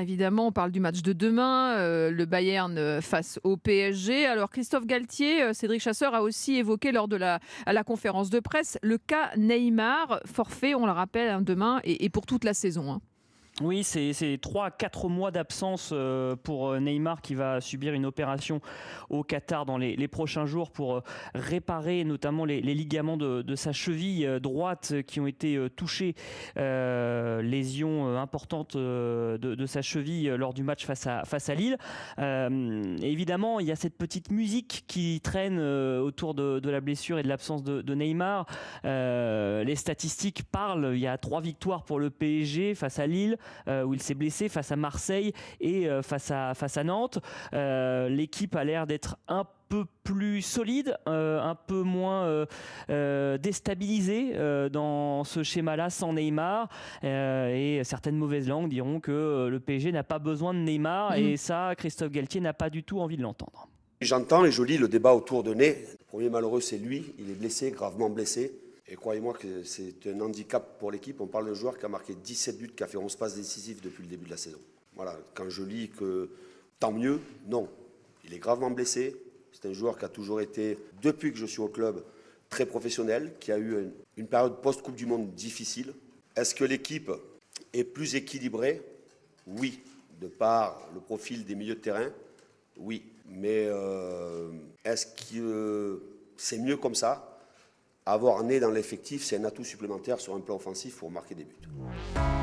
Évidemment, on parle du match de demain, euh, le Bayern face au PSG. Alors Christophe Galtier, euh, Cédric Chasseur a aussi évoqué lors de la, la conférence de presse le cas Neymar, forfait, on le rappelle, hein, demain et, pour toute la saison. Hein. Oui, c'est 3 à 4 mois d'absence euh, pour euh, Neymar qui va subir une opération au Qatar dans les, prochains jours pour euh, réparer notamment les, ligaments de, sa cheville droite qui ont été touchés, lésion importante de, sa cheville lors du match face à, face à Lille. évidemment, il y a cette petite musique qui traîne autour de, la blessure et de l'absence de, Neymar. les statistiques parlent, il y a trois victoires pour le PSG face à Lille. Euh, où il s'est blessé face à Marseille et euh, face, à, face à Nantes. Euh, l'équipe a l'air d'être un peu plus solide, un peu moins déstabilisée dans ce schéma-là sans Neymar. et certaines mauvaises langues diront que le PSG n'a pas besoin de Neymar. Et mhm. ça, Christophe Galtier n'a pas du tout envie de l'entendre. J'entends et je lis le débat autour de Ney. Le premier malheureux, c'est lui. Il est blessé, gravement blessé. Et croyez-moi que c'est un handicap pour l'équipe. On parle d'un joueur qui a marqué 17 buts, qui a fait 11 passes décisives depuis le début de la saison. Voilà, quand je lis que tant mieux, non. Il est gravement blessé. C'est un joueur qui a toujours été, depuis que je suis au club, très professionnel, qui a eu une, période post-Coupe du Monde difficile. Est-ce que l'équipe est plus équilibrée? Oui. De par le profil des milieux de terrain? Oui. Mais euh, est-ce que c'est mieux comme ça? Avoir né dans l'effectif, c'est un atout supplémentaire sur un plan offensif pour marquer des buts.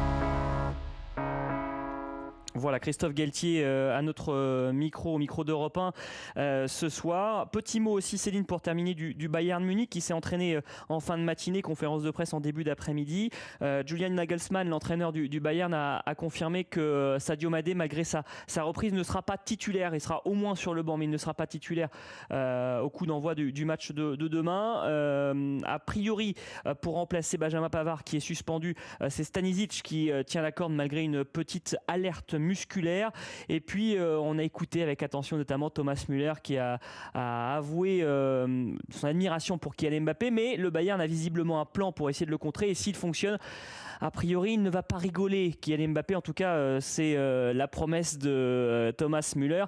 Voilà, Christophe Galtier euh, à notre euh, micro, au micro d'Europe 1 euh, ce soir. Petit mot aussi, Céline, pour terminer, du, Bayern Munich qui s'est entraîné en fin de matinée, conférence de presse en début d'après-midi. Julian Nagelsmann, l'entraîneur du, Bayern, a, confirmé que Sadio Madé, malgré sa, sa reprise, ne sera pas titulaire. Il sera au moins sur le banc, mais il ne sera pas titulaire au coup d'envoi du, match de, demain. a priori, pour remplacer Benjamin Pavard qui est suspendu, c'est Stanisic qui tient la corde malgré une petite alerte musculaire. Et puis, euh, on a écouté avec attention notamment Thomas Müller qui a, avoué euh, son admiration pour Kylian Mbappé, mais le Bayern a visiblement un plan pour essayer de le contrer. Et s'il fonctionne, a priori, il ne va pas rigoler. Kylian Mbappé, en tout cas, euh, c'est la promesse de Thomas Müller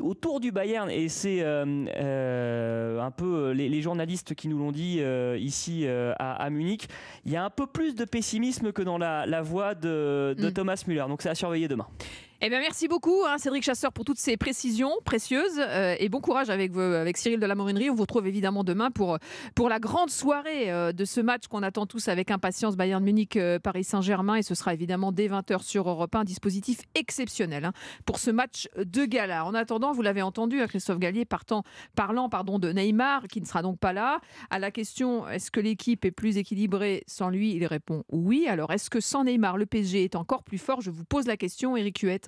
autour du Bayern, et c'est euh, euh, un peu les, journalistes qui nous l'ont dit euh, ici à, Munich, il y a un peu plus de pessimisme que dans la, voix de, mm. Thomas Müller. Donc c'est à surveiller demain. Eh bien, merci beaucoup, hein, Cédric Chasseur, pour toutes ces précisions précieuses. Euh, et bon courage avec, avec Cyril de la Morinerie. On vous retrouve évidemment demain pour, pour la grande soirée euh, de ce match qu'on attend tous avec impatience Bayern Munich-Paris euh, Saint-Germain. Et ce sera évidemment dès 20h sur Europe 1. Un dispositif exceptionnel hein, pour ce match de gala. En attendant, vous l'avez entendu, hein, Christophe Gallier partant, parlant pardon, de Neymar, qui ne sera donc pas là. À la question est-ce que l'équipe est plus équilibrée sans lui? Il répond oui. Alors, est-ce que sans Neymar, le PSG est encore plus fort? Je vous pose la question, Eric Huette.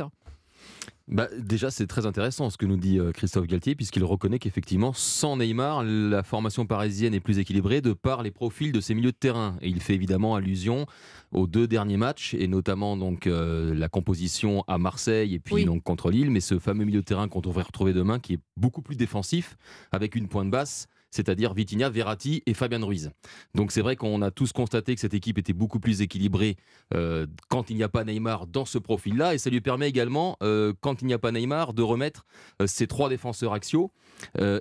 Bah, déjà, c'est très intéressant ce que nous dit euh, Christophe Galtier, puisqu'il reconnaît qu'effectivement, sans Neymar, la formation parisienne est plus équilibrée de par les profils de ses milieux de terrain. Et il fait évidemment allusion aux deux derniers matchs, et notamment donc euh, la composition à Marseille et puis donc contre Lille, mais ce fameux milieu de terrain qu'on devrait retrouver demain, qui est beaucoup plus défensif, avec une pointe basse c'est-à-dire Vitinha, Verratti et Fabien Ruiz. Donc c'est vrai qu'on a tous constaté que cette équipe était beaucoup plus équilibrée euh, quand il n'y a pas Neymar dans ce profil-là, et ça lui permet également, euh, quand il n'y a pas Neymar, de remettre euh, ses trois défenseurs axiaux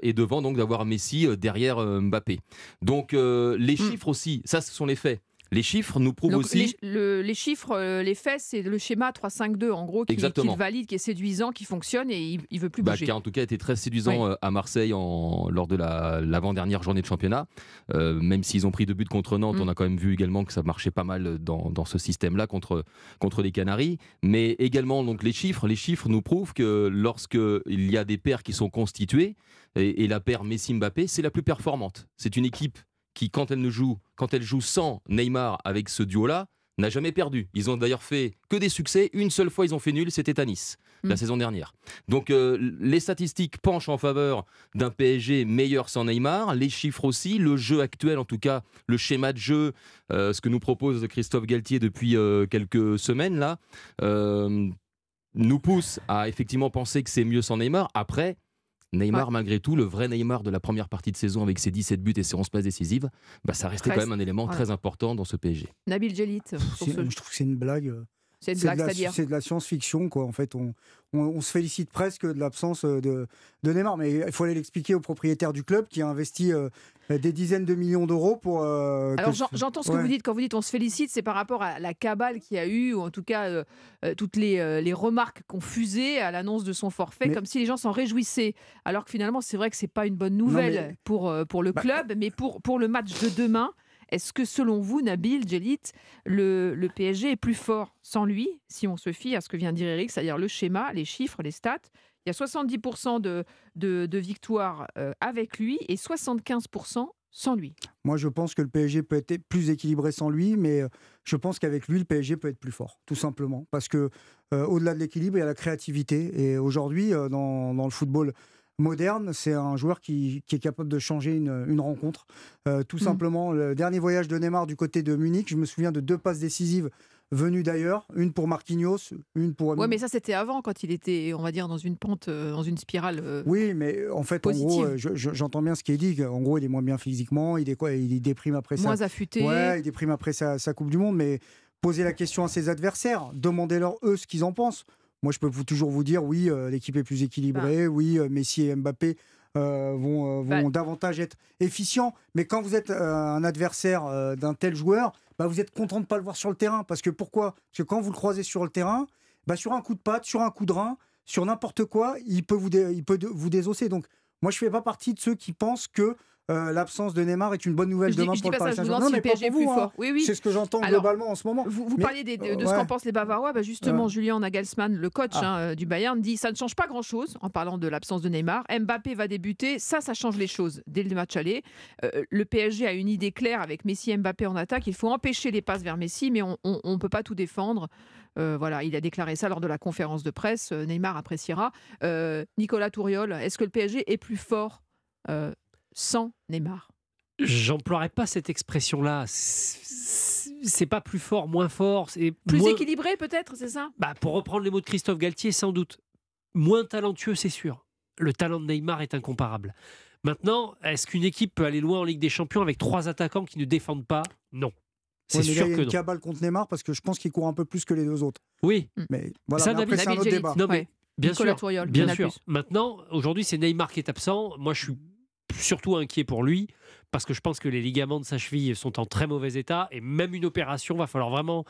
et devant donc d'avoir Messi derrière Mbappé. Donc les hmm. chiffres aussi, ça ce sont les faits. Les chiffres nous prouvent aussi. Les, chiffres, euh, les faits, c'est le schéma 3-5-2 en gros qui, qui, valide, qui est séduisant, qui fonctionne et il, ne veut plus bah, bouger. qui a en tout cas été très séduisant euh, à Marseille en, lors de l'avant-dernière journée de championnat. Euh, même s'ils ont pris deux buts contre Nantes, mm. on a quand même vu également que ça marchait pas mal dans, dans ce système-là contre, contre les Canaries. Mais également donc les chiffres, les chiffres nous prouvent que lorsque il y a des paires qui sont constituées et, et la paire Messi-Mbappé, c'est la plus performante. C'est une équipe qui, quand elle, ne joue, quand elle joue sans Neymar avec ce duo-là, n'a jamais perdu. Ils ont d'ailleurs fait que des succès. Une seule fois, ils ont fait nul, c'était à Nice, la mm. saison dernière. Donc, euh, les statistiques penchent en faveur d'un PSG meilleur sans Neymar. Les chiffres aussi. Le jeu actuel, en tout cas, le schéma de jeu, euh, ce que nous propose Christophe Galtier depuis euh, quelques semaines, là, nous pousse à effectivement penser que c'est mieux sans Neymar. Après, Neymar, malgré tout, le vrai Neymar de la première partie de saison avec ses 17 buts et ses 11 passes décisives, bah, ça restait quand même un élément très important dans ce PSG. Nabil Jelit. Je trouve que c'est une blague. C'est de, la science-fiction, quoi. En fait, on, on, se félicite presque de l'absence euh, de, de, Neymar. Mais il faut aller l'expliquer au propriétaire du club qui a investi euh, des dizaines de millions d'euros pour. Euh, Alors j'entends ce que vous dites. Quand vous dites on se félicite, c'est par rapport à la cabale qu'il y a eu, ou en tout cas toutes les, les remarques qu'on fusait à l'annonce de son forfait, comme si les gens s'en réjouissaient. Alors que finalement, c'est vrai que c'est pas une bonne nouvelle pour, pour le bah, club, mais pour, pour le match de demain. Est-ce que selon vous, Nabil, Djelit, le, PSG est plus fort sans lui, si on se fie à ce que vient de dire Eric, c'est-à-dire le schéma, les chiffres, les stats? Il y a 70% de, victoires euh, avec lui et 75% sans lui. Moi, je pense que le PSG peut être plus équilibré sans lui, mais euh, je pense qu'avec lui, le PSG peut être plus fort, tout simplement. Parce que euh, au-delà de l'équilibre, il y a la créativité. Et aujourd'hui, dans, le football moderne, c'est un joueur qui, est capable de changer une, rencontre. Euh, tout mm. simplement, le dernier voyage de Neymar du côté de Munich, je me souviens de deux passes décisives venues d'ailleurs, une pour Marquinhos, une pour. Ouais, mais ça c'était avant quand il était, on va dire, dans une pente, euh, dans une spirale. Euh, oui, mais en fait, en gros, j'entends bien ce qui est dit. En gros, il est moins bien physiquement, il est quoi Il déprime après ça. Moins affûté. Ouais, il déprime après sa, sa Coupe du Monde, mais poser la question à ses adversaires, demandez-leur eux ce qu'ils en pensent. Moi, je peux toujours vous dire, oui, euh, l'équipe est plus équilibrée, bah. oui, euh, Messi et Mbappé euh, vont, vont bah. davantage être efficients. Mais quand vous êtes un adversaire d'un tel joueur, bah, vous êtes content de ne pas le voir sur le terrain. Parce que pourquoi? Parce que quand vous le croisez sur le terrain, bah, sur un coup de patte, sur un coup de rein, sur n'importe quoi, il peut vous, il peut vous désosser. Donc, moi, je ne fais pas partie de ceux qui pensent que euh, l'absence de Neymar est une bonne nouvelle demain pour le Paris Saint-Germain. Non, mais pas pour vous, hein. oui, oui. C'est ce que j'entends globalement en ce moment. Vous, parliez de ce qu'en pensent les Bavarois. Bah, justement, Julien Nagelsmann, le coach ah. hein, du Bayern, dit ça ne change pas grand-chose en parlant de l'absence de Neymar. Mbappé va débuter, ça, ça change les choses dès le match aller. Euh, le PSG a une idée claire avec Messi et Mbappé en attaque. Il faut empêcher les passes vers Messi, mais on ne peut pas tout défendre. Euh, voilà, il a déclaré ça lors de la conférence de presse. Neymar appréciera. Nicolas Touriol, est-ce que le PSG est plus fort sans Neymar? J'emploierais pas cette expression-là. C'est pas plus fort, moins fort. C'est plus équilibré peut-être, c'est ça? Bah, Pour reprendre les mots de Christophe Galtier, sans doute. Moins talentueux, c'est sûr. Le talent de Neymar est incomparable. Maintenant, est-ce qu'une équipe peut aller loin en Ligue des Champions avec trois attaquants qui ne défendent pas? Non. C'est sûr il y a une cabale contre Neymar parce que je pense qu'il court un peu plus que les deux autres. Oui. Mais voilà, ça, c'est un autre débat. Non, mais bien sûr. bien sûr. Maintenant, aujourd'hui, c'est Neymar qui est absent. Moi, je suis surtout inquiet pour lui parce que je pense que les ligaments de sa cheville sont en très mauvais état et même une opération va falloir vraiment.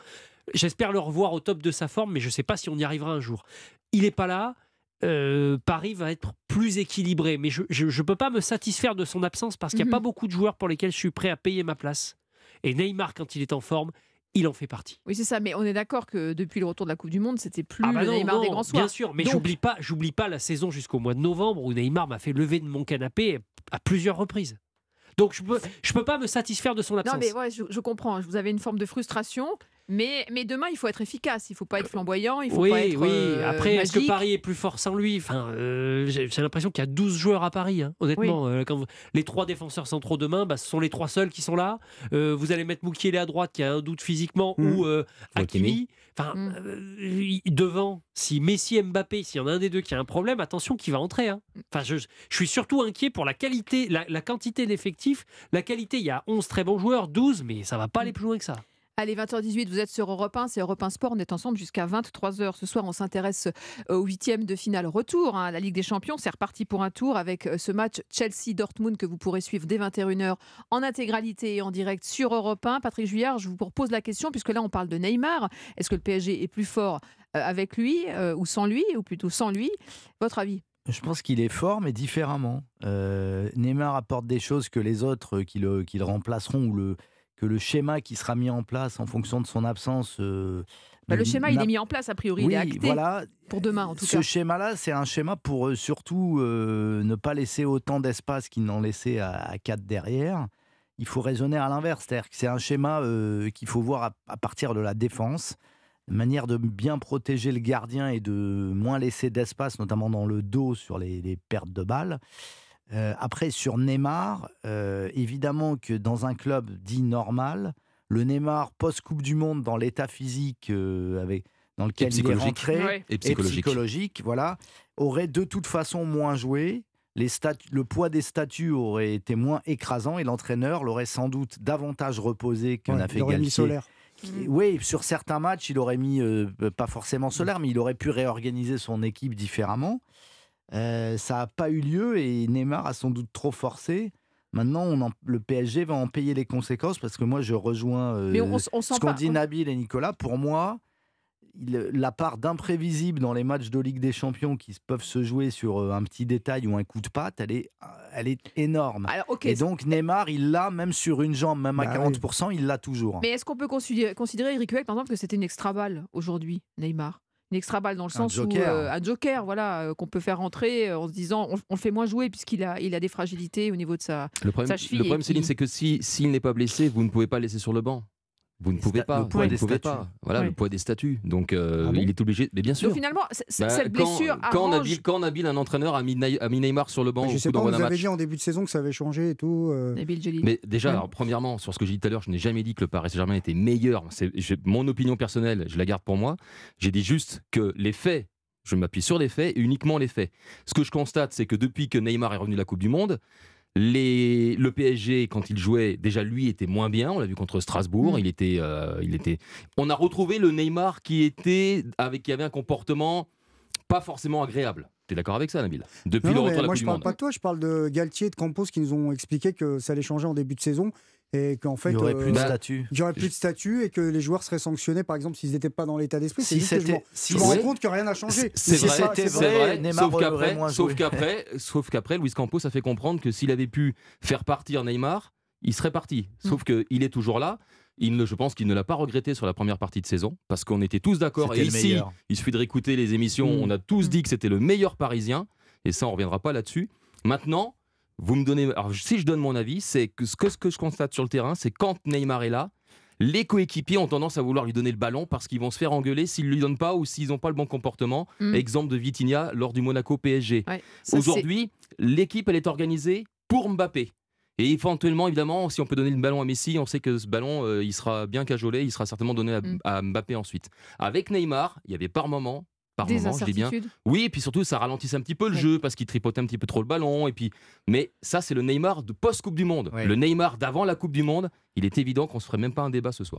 J'espère le revoir au top de sa forme, mais je ne sais pas si on y arrivera un jour. Il n'est pas là. Euh, Paris va être plus équilibré, mais je ne peux pas me satisfaire de son absence parce qu'il n'y a mhm. pas beaucoup de joueurs pour lesquels je suis prêt à payer ma place. Et Neymar, quand il est en forme, il en fait partie. Oui, c'est ça. Mais on est d'accord que depuis le retour de la Coupe du Monde, c'était plus ah bah le Neymar des grands soirs. Bien sûr, mais j'oublie pas, j'oublie pas la saison jusqu'au mois de novembre où Neymar m'a fait lever de mon canapé à plusieurs reprises. Donc je peux, je peux pas me satisfaire de son absence. Non mais ouais, je, je comprends. Vous avez une forme de frustration. Mais, mais demain, il faut être efficace. Il ne faut pas être flamboyant. Il faut oui, pas être, oui. Euh, Après, est-ce que Paris est plus fort sans lui? Enfin, euh, J'ai l'impression qu'il y a 12 joueurs à Paris, hein, honnêtement. Euh, quand les trois défenseurs centraux demain, bah, ce sont les trois seuls qui sont là. vous allez mettre Moukielé à droite, qui a un doute physiquement, mmh. ou Hakimi. Enfin, mmh. devant, si Messi et Mbappé, s'il y en a un des deux qui a un problème, attention qui va entrer. Hein. Enfin, je, je, suis surtout inquiet pour la qualité, la, la quantité d'effectifs. La qualité, il y a 11 très bons joueurs, 12, mais ça va pas aller plus loin que ça. Allez, 20h18, vous êtes sur Europe 1, c'est Europe 1 Sport, on est ensemble jusqu'à 23h. Ce soir, on s'intéresse euh, au huitième de finale retour à hein, la Ligue des Champions. C'est reparti pour un tour avec euh, ce match Chelsea-Dortmund que vous pourrez suivre dès 21h en intégralité et en direct sur Europe 1. Patrick Juillard, je vous propose la question, puisque là, on parle de Neymar. Est-ce que le PSG est plus fort euh, avec lui ou sans lui, ou plutôt sans lui? Votre avis? Je pense qu'il est fort, mais différemment. Neymar apporte des choses que les autres qui le, qui le remplaceront ou le, que le schéma qui sera mis en place en fonction de son absence. Euh, bah, le schéma, il est mis en place, a priori, il est acté voilà. pour demain, en tout Ce schéma-là, c'est un schéma pour euh, surtout euh, ne pas laisser autant d'espace qu'il n'en laissait à, 4 derrière. Il faut raisonner à l'inverse, c'est-à-dire que c'est un schéma qu'il faut voir à, partir de la défense, manière de bien protéger le gardien et de moins laisser d'espace, notamment dans le dos sur les, les pertes de balles. Euh, après, sur Neymar, euh, évidemment que dans un club dit normal, le Neymar post-Coupe du Monde, dans l'état physique euh, avec, dans lequel il est rentré, et psychologique. voilà, aurait de toute façon moins joué. Les le poids des statuts aurait été moins écrasant et l'entraîneur l'aurait sans doute davantage reposé que n'a fait Galtier Oui, sur certains matchs, il aurait mis, pas forcément solaire, mais il aurait pu réorganiser son équipe différemment. Ça n'a pas eu lieu et Neymar a sans doute trop forcé. Maintenant, on le PSG va en payer les conséquences parce que moi, je rejoins ce qu'ont dit Nabil et Nicolas. Pour moi, la part d'imprévisible dans les matchs de Ligue des Champions qui peuvent se jouer sur euh, un petit détail ou un coup de patte, elle est, elle est énorme. et donc Neymar, il l'a même sur une jambe, même à 40%, bah il l'a toujours. Mais est-ce qu'on peut considérer, considérer Eric Hueck, par exemple, que c'était une extra balle aujourd'hui, Neymar? Une extra balle dans le sens où euh, un joker voilà euh, qu'on peut faire rentrer en se disant on, le fait moins jouer puisqu'il a il a des fragilités au niveau de sa, le problème, cheville le problème Céline c'est que si s'il n'est pas blessé vous ne pouvez pas le laisser sur le banc vous ne pouvez pas. Le poids des statuts. Voilà, le poids des statuts. Donc, euh, ah il est obligé. Mais bien sûr. Donc, finalement, bah, cette blessure. Quand, arrange... quand, Nabil, un entraîneur, a mis, Neymar sur le banc. Je sais pas, vous avez dit en début de saison que ça avait changé et tout. Euh... Mais déjà, alors, premièrement, sur ce que j'ai dit tout à l'heure, je n'ai jamais dit que le Paris Saint-Germain était meilleur. C'est mon opinion personnelle, je la garde pour moi. J'ai dit juste que les faits je m'appuie sur les faits et uniquement les faits. Ce que je constate, c'est que depuis que Neymar est revenu de la Coupe du Monde, les, le PSG, quand il jouait, déjà lui était moins bien. On l'a vu contre Strasbourg. Mm. Il, était, euh, il était. On a retrouvé le Neymar qui était avec qui avait un comportement pas forcément agréable. Tu es d'accord avec ça, Nabil? Depuis le retour de la Moi, je parle pas de toi. Je parle de Galtier et de Campos qui nous ont expliqué que ça allait changer en début de saison et qu'en fait, il n'y aurait plus de euh, statut. Il y aurait plus de statut et que les joueurs seraient sanctionnés, par exemple, s'ils n'étaient pas dans l'état d'esprit. Si c'était, je me rends compte que rien n'a changé. C'est vrai, c'est vrai. Sauf qu'après, sauf qu'après, sauf qu'après, Luis Campos a fait comprendre que s'il avait pu faire partir Neymar, il serait parti. Sauf mm. qu'il est toujours là. Il ne, je pense qu'il ne l'a pas regretté sur la première partie de saison parce qu'on était tous d'accord. Et ici, il suffit de réécouter les émissions. Mm. On a tous dit que c'était le meilleur Parisien. Et ça, on reviendra pas là-dessus. Maintenant, vous me donnez. Alors, si je donne mon avis, c'est que ce, que ce que je constate sur le terrain, c'est quand Neymar est là, les coéquipiers ont tendance à vouloir lui donner le ballon parce qu'ils vont se faire engueuler s'ils ne lui donnent pas ou s'ils n'ont pas le bon comportement. Mm. Exemple de Vitinha lors du Monaco PSG. Aujourd'hui, l'équipe, elle est organisée pour Mbappé. Et éventuellement, évidemment, si on peut donner le ballon à Messi, on sait que ce ballon, euh, il sera bien cajolé, il sera certainement donné à, mm. à Mbappé ensuite. Avec Neymar, il y avait par moment des bien. Oui, et puis surtout, ça ralentissait un petit peu le jeu parce qu'il tripotait un petit peu trop le ballon. Et puis... Mais ça, c'est le Neymar de post-Coupe du Monde. Le Neymar d'avant la Coupe du Monde, il est évident qu'on ne se ferait même pas un débat ce soir.